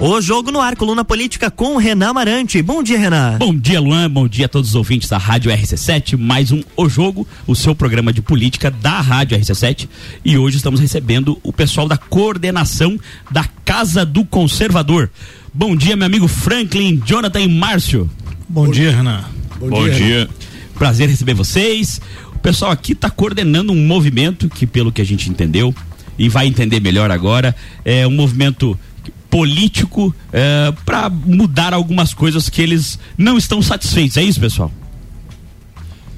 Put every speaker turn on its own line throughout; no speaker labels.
O Jogo no Ar, coluna política com Renan Marante. Bom dia, Renan.
Bom dia, Luan. Bom dia a todos os ouvintes da Rádio RC7. Mais um O Jogo, o seu programa de política da Rádio RC7. E hoje estamos recebendo o pessoal da coordenação da Casa do Conservador. Bom dia, meu amigo Franklin, Jonathan e Márcio.
Bom, Bom dia, Renan.
Bom, Bom dia. dia. Prazer receber vocês. O pessoal aqui está coordenando um movimento que, pelo que a gente entendeu, e vai entender melhor agora, é um movimento político é, para mudar algumas coisas que eles não estão satisfeitos. É isso, pessoal?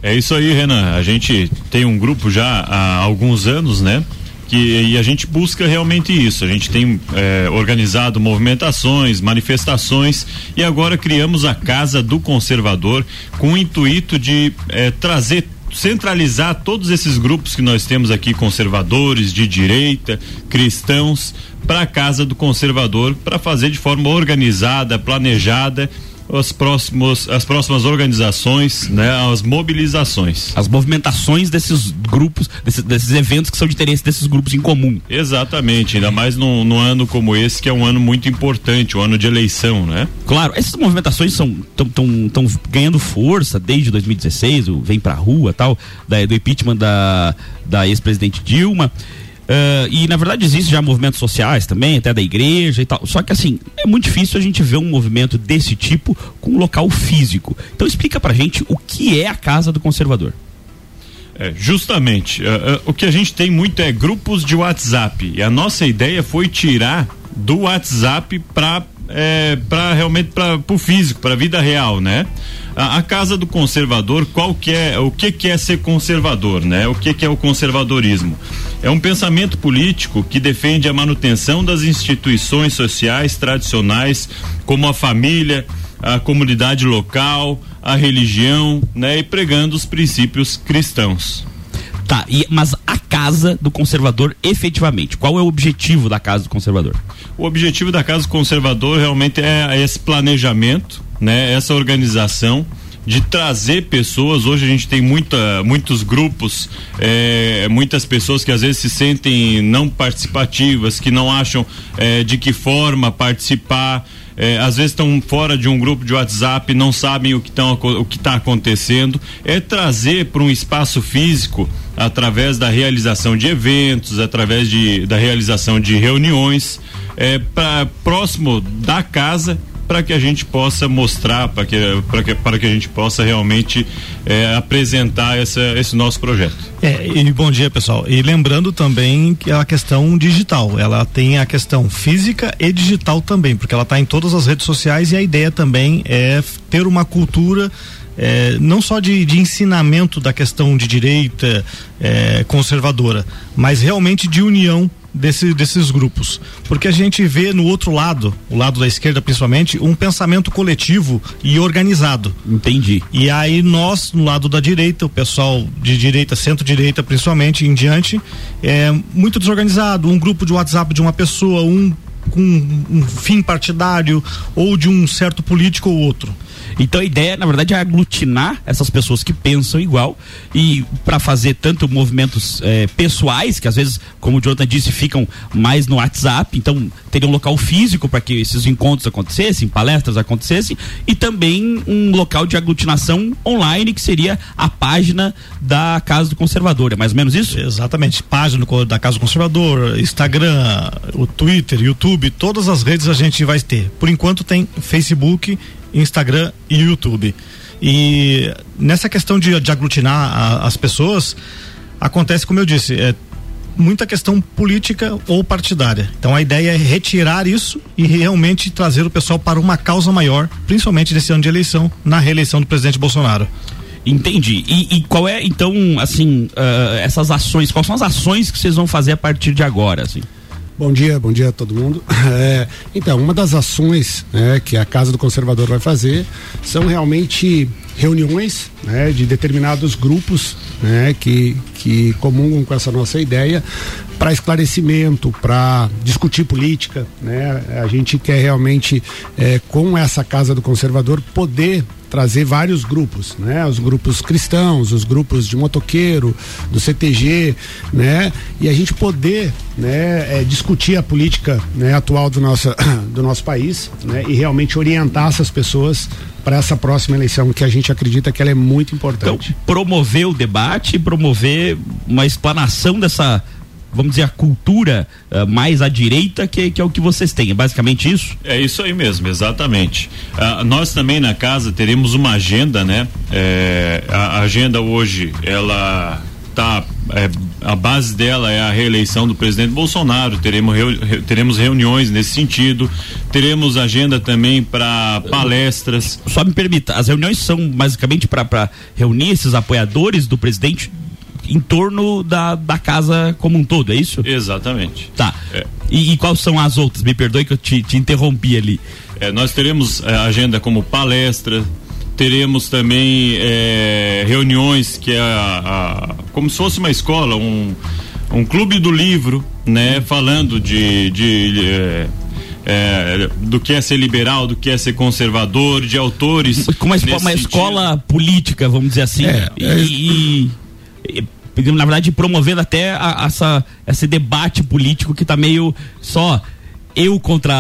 É isso aí, Renan. A gente tem um grupo já há alguns anos, né? Que, e a gente busca realmente isso. A gente tem é, organizado movimentações, manifestações e agora criamos a Casa do Conservador com o intuito de é, trazer centralizar todos esses grupos que nós temos aqui, conservadores, de direita, cristãos, para a casa do conservador, para fazer de forma organizada, planejada os próximos, as próximas organizações, né, as mobilizações.
As movimentações desses grupos, desses, desses eventos que são de interesse desses grupos em comum.
Exatamente, ainda mais num, num ano como esse, que é um ano muito importante, um ano de eleição, né?
Claro, essas movimentações são estão ganhando força desde 2016, o Vem Pra Rua tal, da, do impeachment da, da ex-presidente Dilma. Uh, e na verdade existem já movimentos sociais também, até da igreja e tal. Só que assim, é muito difícil a gente ver um movimento desse tipo com um local físico. Então explica pra gente o que é a Casa do Conservador.
É, justamente. Uh, uh, o que a gente tem muito é grupos de WhatsApp. E a nossa ideia foi tirar do WhatsApp para é, para realmente para o físico, para a vida real, né? A, a, casa do conservador, qual que é, o que que é ser conservador, né? O que que é o conservadorismo? É um pensamento político que defende a manutenção das instituições sociais tradicionais, como a família, a comunidade local, a religião, né? E pregando os princípios cristãos.
Tá, e, mas a casa do conservador, efetivamente, qual é o objetivo da casa do conservador?
O objetivo da casa do conservador realmente é esse planejamento, né? Essa organização de trazer pessoas. Hoje a gente tem muita, muitos grupos, é, muitas pessoas que às vezes se sentem não participativas, que não acham é, de que forma participar é, às vezes estão fora de um grupo de WhatsApp, não sabem o que está acontecendo, é trazer para um espaço físico através da realização de eventos, através de, da realização de reuniões, é, para próximo da casa para que a gente possa mostrar, para que, que, que a gente possa realmente é, apresentar essa, esse nosso projeto.
É, e bom dia pessoal. E lembrando também que a questão digital, ela tem a questão física e digital também, porque ela está em todas as redes sociais e a ideia também é ter uma cultura é, não só de, de, ensinamento da questão de direita é, conservadora, mas realmente de união desse, desses grupos. Porque a gente vê no outro lado, o lado da esquerda principalmente, um pensamento coletivo e organizado.
Entendi.
E aí nós, no lado da direita, o pessoal de direita, centro-direita principalmente, em diante, é muito desorganizado. Um grupo de WhatsApp de uma pessoa, um com um fim partidário ou de um certo político ou outro.
Então a ideia, na verdade, é aglutinar essas pessoas que pensam igual e para fazer tanto movimentos eh, pessoais, que às vezes, como o Jonathan disse, ficam mais no WhatsApp, então teria um local físico para que esses encontros acontecessem, palestras acontecessem, e também um local de aglutinação online, que seria a página da Casa do Conservador. É mais ou menos isso?
Exatamente. Página da Casa do Conservador, Instagram, o Twitter, YouTube, todas as redes a gente vai ter. Por enquanto tem Facebook Instagram e YouTube. E nessa questão de, de aglutinar a, as pessoas, acontece como eu disse, é muita questão política ou partidária. Então a ideia é retirar isso e realmente trazer o pessoal para uma causa maior, principalmente nesse ano de eleição, na reeleição do presidente Bolsonaro.
Entendi. E, e qual é, então, assim, uh, essas ações, quais são as ações que vocês vão fazer a partir de agora, assim?
Bom dia, bom dia a todo mundo. É, então, uma das ações né, que a Casa do Conservador vai fazer são realmente reuniões né, de determinados grupos né, que, que comungam com essa nossa ideia para esclarecimento, para discutir política. Né? A gente quer realmente, é, com essa Casa do Conservador, poder trazer vários grupos, né? Os grupos cristãos, os grupos de motoqueiro, do CTG, né? E a gente poder, né, é, discutir a política né, atual do nosso, do nosso país, né? E realmente orientar essas pessoas para essa próxima eleição, que a gente acredita que ela é muito importante.
Então, promover o debate, promover uma explanação dessa vamos dizer, a cultura uh, mais à direita, que, que é o que vocês têm. É basicamente isso?
É isso aí mesmo, exatamente. Uh, nós também na casa teremos uma agenda, né? É, a agenda hoje, ela tá é, a base dela é a reeleição do presidente Bolsonaro. Teremos, reu, teremos reuniões nesse sentido. Teremos agenda também para palestras.
Só me permita, as reuniões são basicamente para reunir esses apoiadores do presidente em torno da, da casa como um todo, é isso?
Exatamente.
Tá. É. E, e quais são as outras? Me perdoe que eu te, te interrompi ali.
É, nós teremos é, agenda como palestra, teremos também é, reuniões que é a, a, como se fosse uma escola, um, um clube do livro, né? Falando de, de é, é, do que é ser liberal, do que é ser conservador, de autores.
Como uma, uma escola política, vamos dizer assim. É, e, é e, e, na verdade, promovendo até a, essa, esse debate político que está meio só eu contra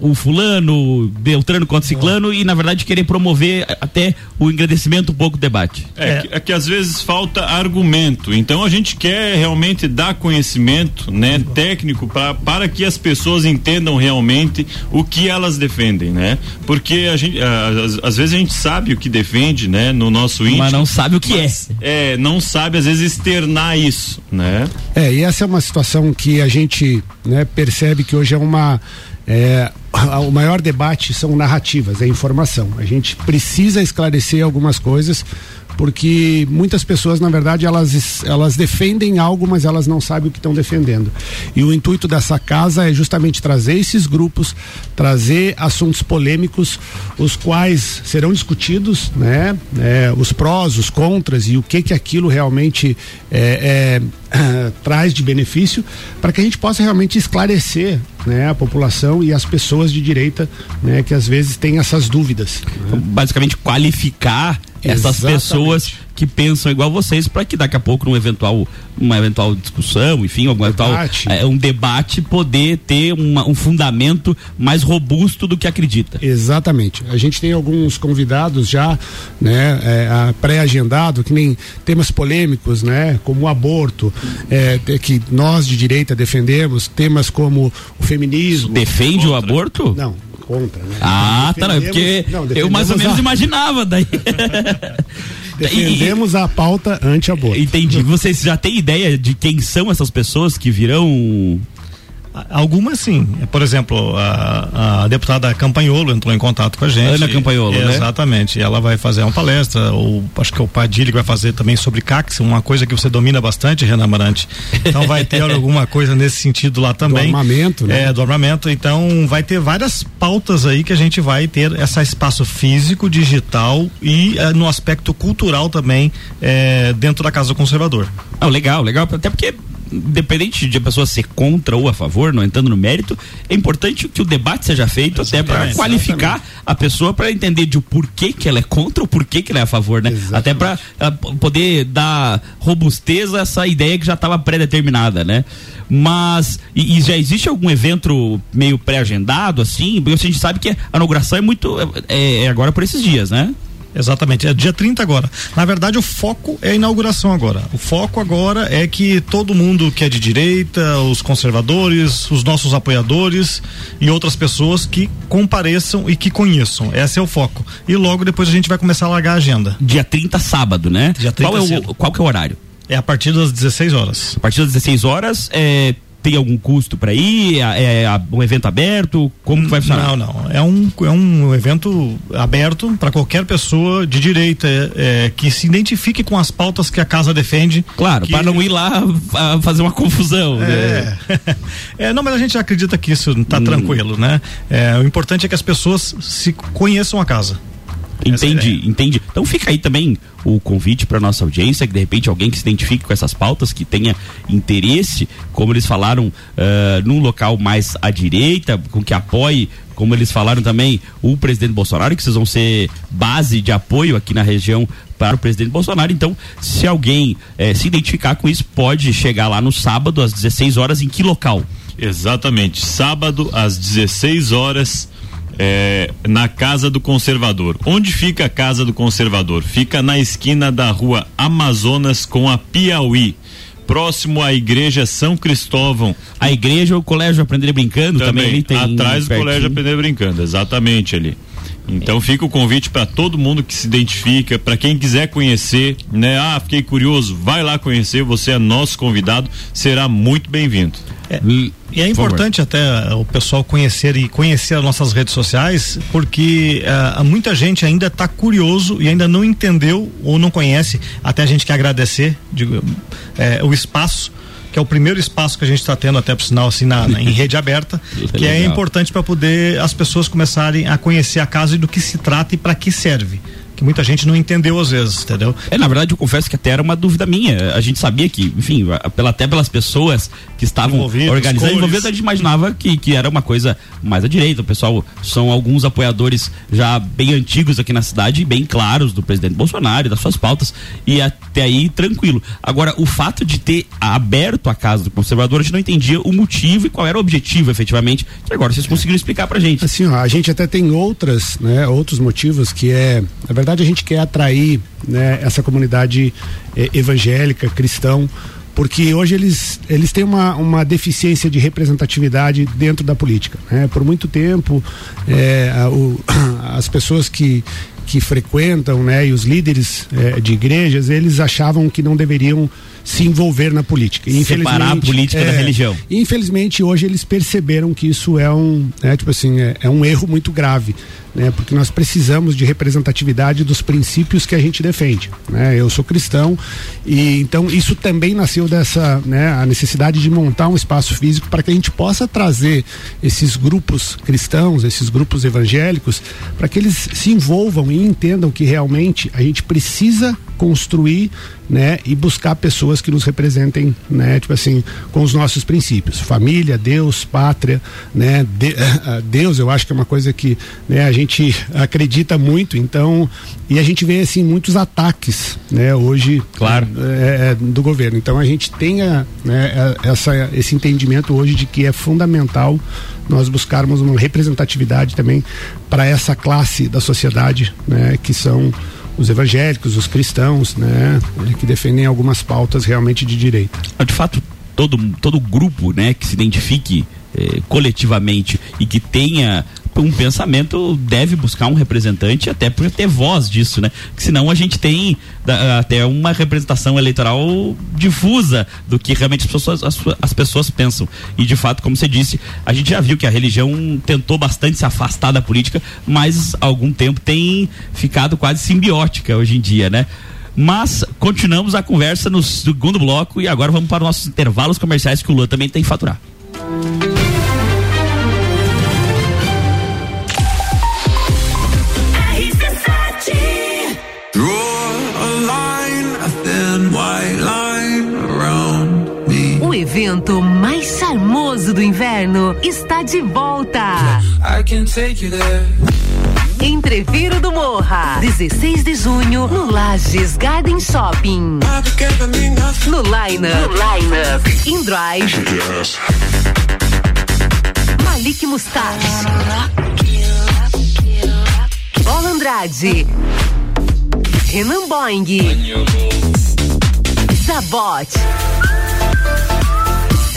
o fulano, Beltrano contra ciclano e na verdade querer promover até o engrandecimento um pouco do debate.
É, é. Que, é, que, às vezes falta argumento. Então a gente quer realmente dar conhecimento, né, técnico pra, para que as pessoas entendam realmente o que elas defendem, né? Porque a gente às, às vezes a gente sabe o que defende, né, no nosso íntimo,
mas não sabe o que é.
É, não sabe às vezes externar isso, né?
É, e essa é uma situação que a gente, né, percebe que hoje é uma uma. É, o maior debate são narrativas, é informação. A gente precisa esclarecer algumas coisas porque muitas pessoas, na verdade, elas, elas defendem algo, mas elas não sabem o que estão defendendo. E o intuito dessa casa é justamente trazer esses grupos, trazer assuntos polêmicos, os quais serão discutidos, né? É, os prós, os contras e o que que aquilo realmente é, é, traz de benefício, para que a gente possa realmente esclarecer né, a população e as pessoas de direita, né, que às vezes têm essas dúvidas.
Né? Basicamente qualificar essas Exatamente. pessoas que pensam igual vocês para que daqui a pouco num eventual uma eventual discussão, enfim, algum eventual, é, um debate poder ter uma, um fundamento mais robusto do que acredita.
Exatamente. A gente tem alguns convidados já, né, é, pré-agendado, que nem temas polêmicos, né, como o aborto, é, que nós de direita defendemos, temas como o feminismo.
Defende o aborto?
Não, contra, né?
Ah, tá, não, porque não, eu mais ou menos a... imaginava daí.
Defendemos e, a pauta anti-aborto.
Entendi. Vocês já têm ideia de quem são essas pessoas que virão
Algumas sim. Por exemplo, a, a, deputada Campanholo entrou em contato com a gente.
Ana Campanholo, né?
Exatamente. Ela vai fazer uma palestra, ou acho que é o Padilha vai fazer também sobre CAX, uma coisa que você domina bastante, Renan Marante. Então vai ter alguma coisa nesse sentido lá também.
Do armamento, né?
É, do armamento. Então vai ter várias pautas aí que a gente vai ter esse espaço físico, digital e é, no aspecto cultural também é, dentro da Casa do Conservador.
Ah, legal, legal. Até porque independente de a pessoa ser contra ou a favor, não entrando no mérito, é importante que o debate seja feito exatamente, até para qualificar exatamente. a pessoa para entender de o porquê que ela é contra ou porquê que ela é a favor, né? Exatamente. Até para poder dar robusteza a essa ideia que já estava pré-determinada, né? Mas e, e, já existe algum evento meio pré-agendado assim? Porque a gente sabe que a inauguração é muito é, é agora por esses dias, né?
Exatamente, é dia 30 agora. Na verdade, o foco é a inauguração agora. O foco agora é que todo mundo que é de direita, os conservadores, os nossos apoiadores e outras pessoas que compareçam e que conheçam. Esse é o foco. E logo depois a gente vai começar a largar a agenda.
Dia 30, sábado, né?
Dia 30
qual, é o, qual que é o horário?
É a partir das 16 horas.
A partir das 16 horas, é, tem algum custo para ir? É, é, um evento aberto? Como que vai funcionar?
Não, não. É um, é um evento aberto para qualquer pessoa de direita é, que se identifique com as pautas que a casa defende.
Claro, que... para não ir lá fazer uma confusão.
É. Né? é, não, mas a gente acredita que isso está hum. tranquilo, né? É, o importante é que as pessoas se conheçam a casa.
Entendi, entendi. Então fica aí também o convite para nossa audiência, que de repente alguém que se identifique com essas pautas, que tenha interesse, como eles falaram, uh, num local mais à direita, com que apoie como eles falaram também, o presidente Bolsonaro, que vocês vão ser base de apoio aqui na região para o presidente Bolsonaro. Então, se alguém eh, se identificar com isso, pode chegar lá no sábado às 16 horas em que local?
Exatamente, sábado às 16 horas é, na Casa do Conservador. Onde fica a Casa do Conservador? Fica na esquina da rua Amazonas com a Piauí. Próximo à igreja São Cristóvão.
A igreja, o colégio Aprender Brincando também,
também tem. Atrás do colégio Aprender Brincando, exatamente ali. Então fica o convite para todo mundo que se identifica, para quem quiser conhecer, né? Ah, fiquei curioso, vai lá conhecer, você é nosso convidado, será muito bem-vindo.
É, e é importante até eh, o pessoal conhecer e conhecer as nossas redes sociais, porque uh, muita gente ainda está curioso e ainda não entendeu ou não conhece. Até a gente quer agradecer digo, é, o espaço que é o primeiro espaço que a gente está tendo até por sinal assim na, na em rede aberta, que é importante para poder as pessoas começarem a conhecer a casa e do que se trata e para que serve que muita gente não entendeu às vezes, entendeu?
É, na verdade, eu confesso que até era uma dúvida minha. A gente sabia que, enfim, pela, até pelas pessoas que estavam organizando, envolvidas, a gente imaginava que, que era uma coisa mais à direita. O pessoal são alguns apoiadores já bem antigos aqui na cidade, bem claros do presidente Bolsonaro e das suas pautas, e até aí tranquilo. Agora, o fato de ter aberto a casa do conservador, a gente não entendia o motivo e qual era o objetivo, efetivamente, que agora vocês conseguiram explicar pra gente.
Assim, ó, a gente até tem outras, né, outros motivos que é, na verdade, verdade, a gente quer atrair né, essa comunidade eh, evangélica, cristão, porque hoje eles, eles têm uma, uma deficiência de representatividade dentro da política. Né? Por muito tempo, é, a, o, as pessoas que, que frequentam, né, e os líderes é, de igrejas, eles achavam que não deveriam se envolver na política.
Separar a política é, da religião.
Infelizmente, hoje eles perceberam que isso é um, é, tipo assim, é, é um erro muito grave né? Porque nós precisamos de representatividade dos princípios que a gente defende, né? Eu sou cristão e então isso também nasceu dessa, né? A necessidade de montar um espaço físico para que a gente possa trazer esses grupos cristãos, esses grupos evangélicos, para que eles se envolvam e entendam que realmente a gente precisa construir, né, e buscar pessoas que nos representem, né, tipo assim, com os nossos princípios, família, Deus, pátria, né, de, Deus, eu acho que é uma coisa que, né, a gente acredita muito, então, e a gente vê assim muitos ataques, né, hoje,
claro,
é, é do governo. Então a gente tenha, né, essa esse entendimento hoje de que é fundamental nós buscarmos uma representatividade também para essa classe da sociedade, né, que são os evangélicos, os cristãos, né, que defendem algumas pautas realmente de direita.
De fato, todo todo grupo, né, que se identifique eh, coletivamente e que tenha um pensamento deve buscar um representante até por ter voz disso, né? Que senão a gente tem até uma representação eleitoral difusa do que realmente as pessoas, as, as, pessoas pensam. E de fato, como você disse, a gente já viu que a religião tentou bastante se afastar da política, mas há algum tempo tem ficado quase simbiótica hoje em dia, né? Mas continuamos a conversa no segundo bloco e agora vamos para os nossos intervalos comerciais que o Lula também tem que faturar.
Evento mais charmoso do inverno está de volta. Entreviro do Morra, 16 de junho, no Lages Garden Shopping. No Line Up, no line -up, In Drive, Malik Mustache, Bola Andrade, Renan Boing, Zabot.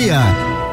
meia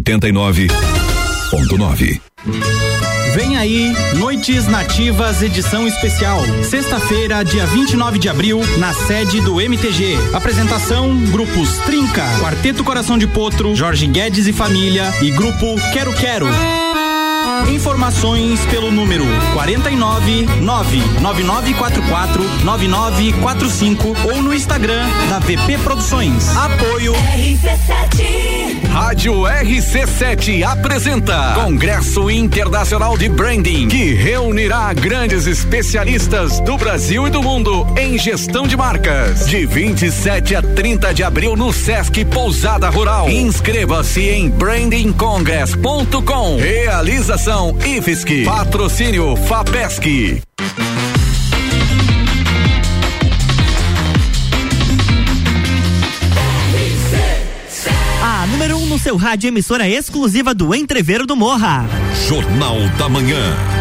89.9.
Vem aí, Noites Nativas edição especial. Sexta-feira, dia 29 de abril, na sede do MTG. Apresentação: grupos Trinca, Quarteto Coração de Potro, Jorge Guedes e Família e grupo Quero Quero. Informações pelo número 49 99944 9945 ou no Instagram da VP Produções. Apoio
RC7. Rádio RC7 apresenta Congresso Internacional de Branding, que reunirá grandes especialistas do Brasil e do mundo em gestão de marcas. De 27 a 30 de abril no Sesc Pousada Rural. Inscreva-se em brandingcongress.com. Realização IFSC. Patrocínio FAPESC.
A número 1 um no seu rádio emissora exclusiva do Entreveiro do Morra.
Jornal da Manhã.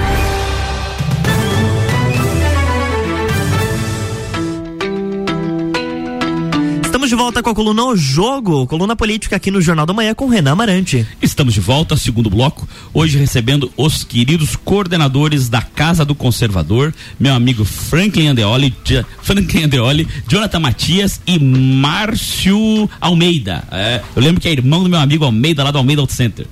Volta com a coluna O Jogo, coluna política aqui no Jornal da Manhã com Renan Amarante.
Estamos de volta, segundo bloco, hoje recebendo os queridos coordenadores da Casa do Conservador, meu amigo Franklin Andeoli, Franklin Andeoli, Jonathan Matias e Márcio Almeida. É, eu lembro que é irmão do meu amigo Almeida, lá do Almeida Auto Center.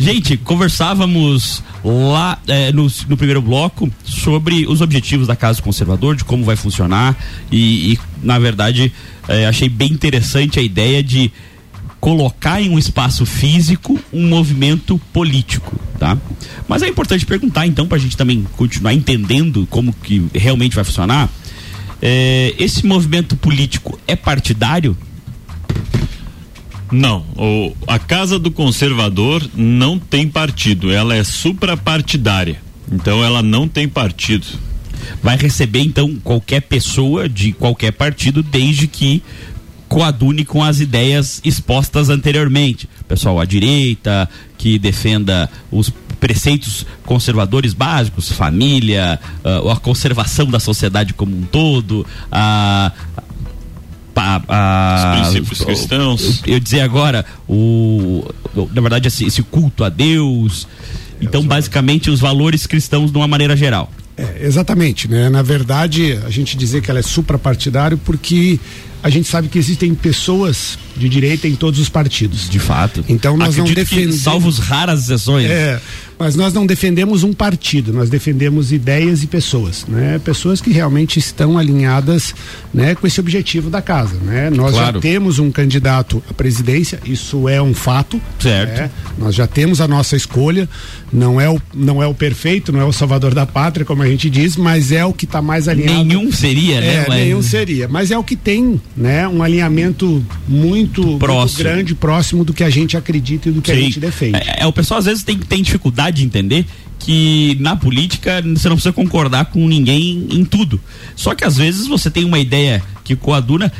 Gente, conversávamos lá é, no, no, primeiro bloco sobre os objetivos da Casa do Conservador, de como vai funcionar e, e na verdade, é, achei bem interessante a ideia de colocar em um espaço físico um movimento político, tá? Mas é importante perguntar então para a gente também continuar entendendo como que realmente vai funcionar. É, esse movimento político é partidário?
Não, o, a Casa do Conservador não tem partido, ela é suprapartidária. Então ela não tem partido.
Vai receber então qualquer pessoa de qualquer partido, desde que coadune com as ideias expostas anteriormente. Pessoal à direita, que defenda os preceitos conservadores básicos, família, uh, a conservação da sociedade como um todo, a,
a, a, os princípios cristãos.
Eu, eu dizer agora, o, na verdade, esse, esse culto a Deus. É, então, basicamente, os valores cristãos de uma maneira geral.
É, exatamente, né? Na verdade, a gente dizer que ela é suprapartidário porque a gente sabe que existem pessoas de direita em todos os partidos.
De fato.
Então nós Acredito não defendemos.
Salvos raras exceções.
É, mas nós não defendemos um partido, nós defendemos ideias e pessoas, né? Pessoas que realmente estão alinhadas, né, com esse objetivo da casa, né? Nós claro. já temos um candidato à presidência, isso é um fato.
Certo.
Né? Nós já temos a nossa escolha, não é o não é o perfeito, não é o salvador da pátria, como a gente diz, mas é o que está mais alinhado.
Nenhum seria, né?
É, mas... nenhum seria, mas é o que tem, né, um alinhamento muito, muito grande, próximo do que a gente acredita e do que Sim. a gente defende.
É, é, o pessoal às vezes tem, tem dificuldade de entender que na política você não precisa concordar com ninguém em tudo. Só que às vezes você tem uma ideia que coaduna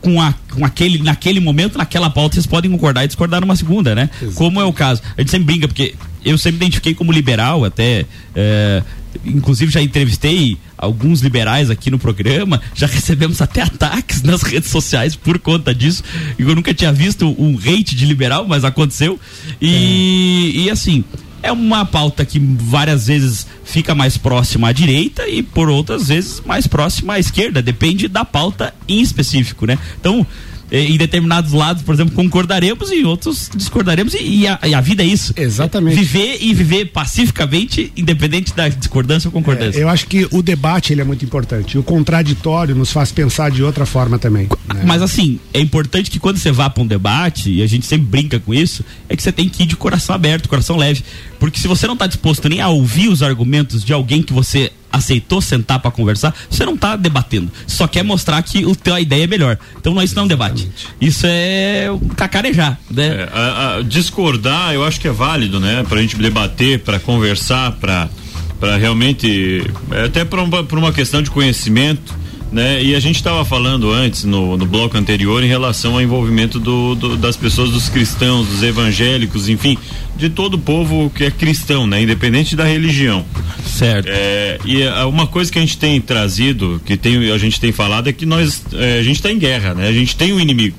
com, a, com aquele, naquele momento, naquela pauta, vocês podem concordar e discordar numa segunda, né? Exatamente. Como é o caso. A gente sempre brinca, porque eu sempre identifiquei como liberal, até. É, inclusive já entrevistei alguns liberais aqui no programa, já recebemos até ataques nas redes sociais por conta disso. Eu nunca tinha visto um hate de liberal, mas aconteceu. E, é. e assim, é uma pauta que várias vezes fica mais próxima à direita e por outras vezes mais próxima à esquerda, depende da pauta em específico, né? Então, em determinados lados, por exemplo, concordaremos e em outros discordaremos e, e, a, e, a, vida é isso.
Exatamente.
Viver e viver pacificamente, independente da discordância ou concordância.
É, eu acho que o debate ele é muito importante. O contraditório nos faz pensar de outra forma também.
Né? Mas assim, é importante que quando você vá para um debate, e a gente sempre brinca com isso, é que você tem que ir de coração aberto, coração leve. Porque se você não está disposto nem a ouvir os argumentos de alguém que você aceitou sentar para conversar, você não está debatendo. Só quer mostrar que o teu a ideia é melhor. Então não, isso não é um debate. Isso é cacarejar, né? É,
a, a, discordar, eu acho que é válido, né? Pra gente debater, para conversar, para para realmente é, até para uma, uma questão de conhecimento né? E a gente estava falando antes no, no bloco anterior em relação ao envolvimento do, do, das pessoas, dos cristãos, dos evangélicos, enfim, de todo o povo que é cristão, né? Independente da religião.
Certo.
É, e uma coisa que a gente tem trazido, que tem, a gente tem falado é que nós é, a gente está em guerra, né? A gente tem um inimigo.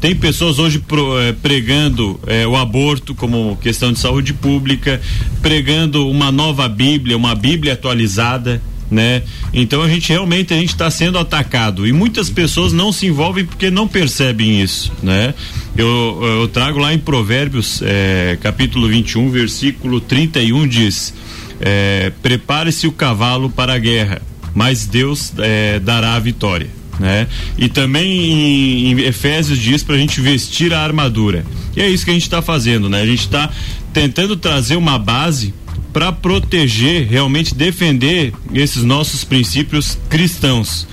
Tem pessoas hoje pro, é, pregando é, o aborto como questão de saúde pública, pregando uma nova Bíblia, uma Bíblia atualizada né? Então a gente realmente a gente está sendo atacado e muitas pessoas não se envolvem porque não percebem isso, né? Eu, eu trago lá em Provérbios é, capítulo 21 versículo 31 diz: é, prepare-se o cavalo para a guerra, mas Deus é, dará a vitória. Né? E também em, em Efésios diz para a gente vestir a armadura. E é isso que a gente está fazendo, né? A gente está tentando trazer uma base para proteger, realmente defender esses nossos princípios cristãos.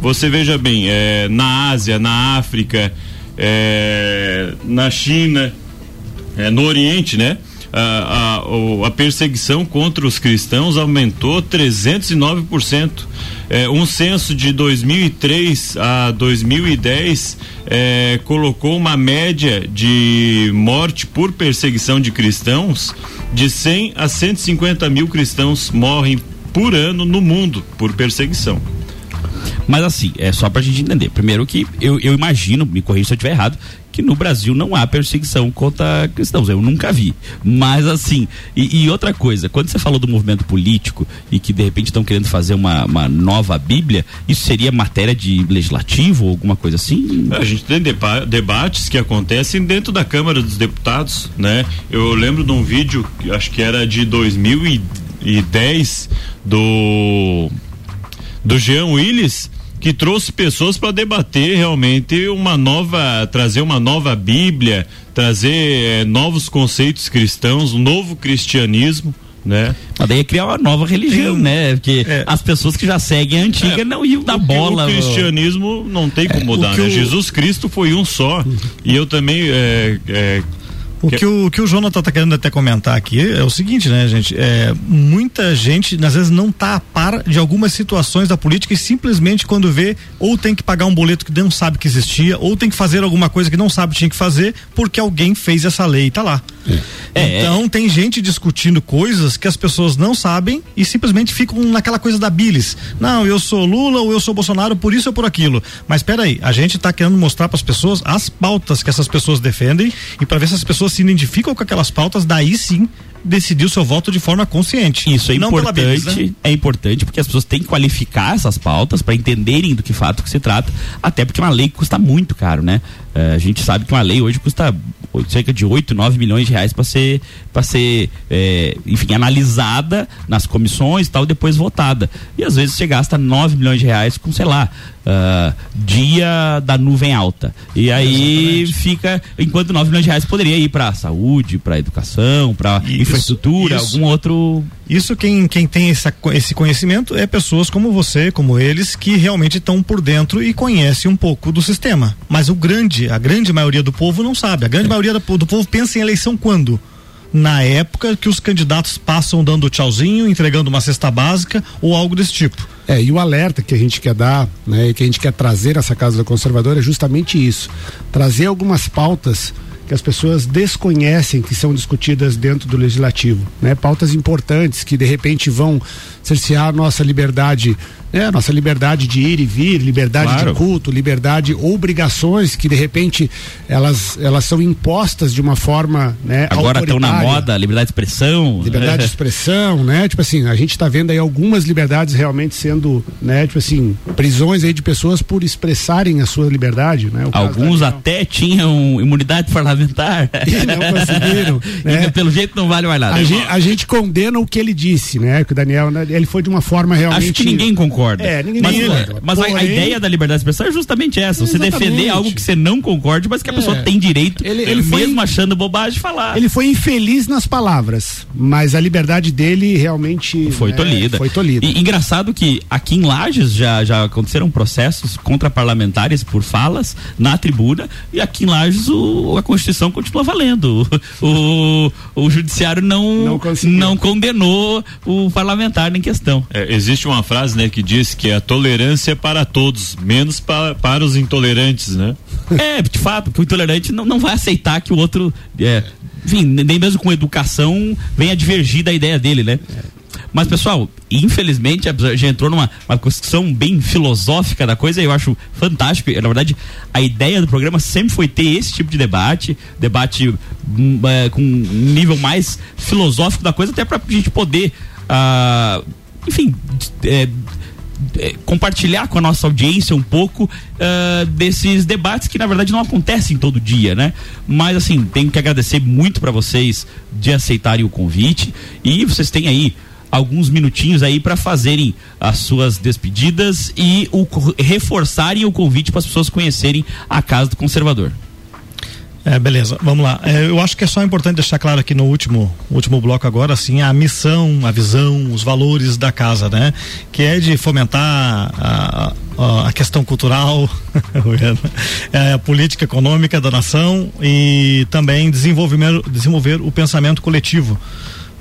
Você veja bem, é, na Ásia, na África, é, na China, é, no Oriente, né? A, a, a, perseguição contra os cristãos aumentou 309%. É, um censo de 2003 a 2010 é, colocou uma média de morte por perseguição de cristãos de 100 a 150 mil cristãos morrem por ano no mundo por perseguição.
Mas assim, é só pra gente entender. Primeiro que eu, eu imagino, me corrija se eu estiver errado, que no Brasil não há perseguição contra cristãos. Eu nunca vi. Mas assim, e, e, outra coisa, quando você falou do movimento político e que de repente estão querendo fazer uma, uma, nova Bíblia, isso seria matéria de legislativo ou alguma coisa assim?
A gente tem deba debates que acontecem dentro da Câmara dos Deputados, né? Eu lembro de um vídeo, acho que era de 2010, do do Jean Willis que trouxe pessoas para debater realmente uma nova, trazer uma nova Bíblia, trazer é, novos conceitos cristãos, um novo cristianismo. Né?
Mas daí é criar uma nova religião, Sim. né? Porque é. as pessoas que já seguem a antiga é. não iam dar bola.
O cristianismo não tem como mudar, né? Jesus Cristo foi um só. E eu também é, é,
o que, o, que o Jonathan tá querendo até comentar aqui é o seguinte, né, gente? É, muita gente, às vezes, não tá a par de algumas situações da política e simplesmente quando vê, ou tem que pagar um boleto que não sabe que existia, ou tem que fazer alguma coisa que não sabe que tinha que fazer, porque alguém fez essa lei e tá lá. É. é, então tem gente discutindo coisas que as pessoas não sabem e simplesmente ficam naquela coisa da bilis. Não, eu sou Lula ou eu sou Bolsonaro, por isso ou por aquilo. Mas peraí, a gente tá querendo mostrar para as pessoas as pautas que essas pessoas defendem e para ver se as pessoas se identificam com aquelas pautas, daí sim decidir o seu voto de forma consciente.
Isso é importante, né? é importante porque as pessoas têm que qualificar essas pautas para entenderem do que fato que se trata, até porque uma lei custa muito caro, né? Uh, a gente sabe que uma lei hoje custa cerca de 8, 9 milhões de reais para ser, para ser é, enfim, analisada nas comissões e tal, depois votada. E às vezes você gasta 9 milhões de reais com, sei lá, uh, dia da nuvem alta. E aí Exatamente. fica, enquanto 9 milhões de reais poderia ir para saúde, para educação, para infraestrutura, isso, algum outro.
Isso quem, quem tem essa, esse conhecimento é pessoas como você, como eles, que realmente estão por dentro e conhecem um pouco do sistema. Mas o grande, a grande maioria do povo não sabe. A grande é. maioria do, do povo pensa em eleição quando? na época que os candidatos passam dando tchauzinho, entregando uma cesta básica ou algo desse tipo.
É, e o alerta que a gente quer dar, né, que a gente quer trazer essa casa do conservador é justamente isso. Trazer algumas pautas que as pessoas desconhecem que são discutidas dentro do legislativo, né? Pautas importantes que de repente vão cercear a nossa liberdade é, nossa liberdade de ir e vir, liberdade claro. de culto, liberdade, obrigações que de repente elas, elas são impostas de uma forma, né?
Agora estão na moda, liberdade de expressão.
Liberdade de expressão, né? Tipo assim, a gente está vendo aí algumas liberdades realmente sendo, né? Tipo assim, prisões aí de pessoas por expressarem a sua liberdade, né?
Alguns até tinham imunidade parlamentar.
E não conseguiram. né?
E pelo jeito não vale mais nada.
A gente, a gente, condena o que ele disse, né? Que o Daniel, né, ele foi de uma forma realmente.
Acho que ninguém concorda concorda.
É, ninguém
mas,
concorda.
Mas Porém, a, ideia da liberdade de expressão é justamente essa: você exatamente. defender algo que você não concorde, mas que a é. pessoa tem direito, ele, ele mesmo foi, achando bobagem, de falar.
Ele foi infeliz nas palavras, mas a liberdade dele realmente
foi
né,
tolhida.
Foi tolhida.
E engraçado que aqui em Lages já, já aconteceram processos contra parlamentares por falas na tribuna, e aqui em Lages o, a Constituição continua valendo. O, o, o judiciário não, não, não, condenou o parlamentar em questão.
É, existe uma frase né, que diz que a tolerância é para todos, menos para, para os intolerantes, né?
É, de fato, porque o intolerante não, não vai aceitar que o outro, é, enfim, nem mesmo com educação, venha divergir da ideia dele, né? Mas, pessoal, infelizmente, já entrou numa uma construção bem filosófica da coisa, e eu acho fantástico. Na verdade, a ideia do programa sempre foi ter esse tipo de debate, debate é, com um nível mais filosófico da coisa, até para a gente poder, uh, enfim, é, é, compartilhar com a nossa audiência um pouco uh, desses debates que na verdade não acontecem todo dia, né? Mas assim, tenho que agradecer muito para vocês de aceitarem o convite e vocês têm aí alguns minutinhos aí para fazerem as suas despedidas e o, reforçarem o convite para as pessoas conhecerem a Casa do Conservador.
É, beleza, vamos lá. É, eu acho que é só importante deixar claro aqui no último, último bloco agora, assim, a missão, a visão, os valores da casa, né? Que é de fomentar a, a, a questão cultural, é, a política econômica da nação e também desenvolver, desenvolver o pensamento coletivo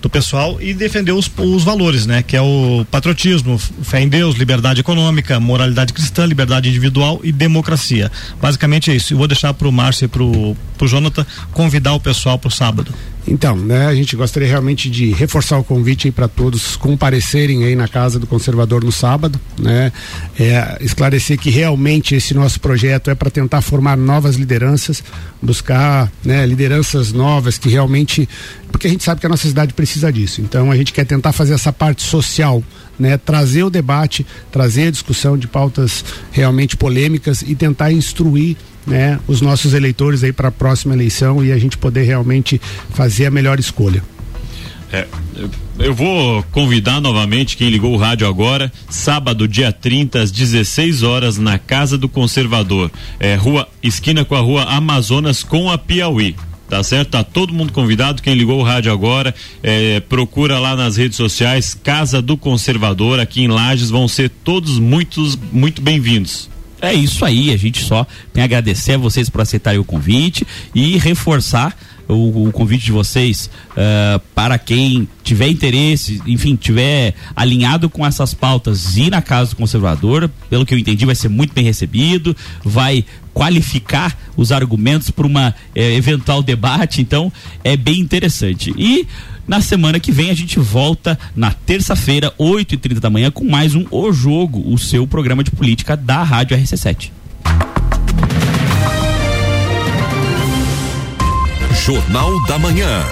do pessoal e defender os, os valores, né? Que é o patriotismo, fé em Deus, liberdade econômica, moralidade cristã, liberdade individual e democracia. Basicamente é isso. Eu vou deixar para o Márcio e para o Jonathan convidar o pessoal para o sábado.
Então, né, a gente gostaria realmente de reforçar o convite para todos comparecerem aí na casa do conservador no sábado, né? É, esclarecer que realmente esse nosso projeto é para tentar formar novas lideranças, buscar, né, lideranças novas que realmente, porque a gente sabe que a nossa cidade precisa disso. Então, a gente quer tentar fazer essa parte social né, trazer o debate, trazer a discussão de pautas realmente polêmicas e tentar instruir né, os nossos eleitores aí para a próxima eleição e a gente poder realmente fazer a melhor escolha.
É, eu vou convidar novamente quem ligou o rádio agora, sábado, dia 30, às 16 horas, na Casa do Conservador. É, rua, esquina com a rua Amazonas com a Piauí tá certo? Tá todo mundo convidado. Quem ligou o rádio agora, é, procura lá nas redes sociais Casa do Conservador aqui em Lages. Vão ser todos muitos, muito bem-vindos.
É isso aí, a gente só tem a agradecer a vocês por aceitarem o convite e reforçar o, o convite de vocês uh, para quem tiver interesse, enfim, tiver alinhado com essas pautas, ir na casa do conservador, pelo que eu entendi, vai ser muito bem recebido, vai qualificar os argumentos para uma eh, eventual debate, então é bem interessante. E na semana que vem a gente volta na terça-feira, 8h30 da manhã, com mais um O Jogo, o seu programa de política da Rádio RC7.
Jornal da Manhã.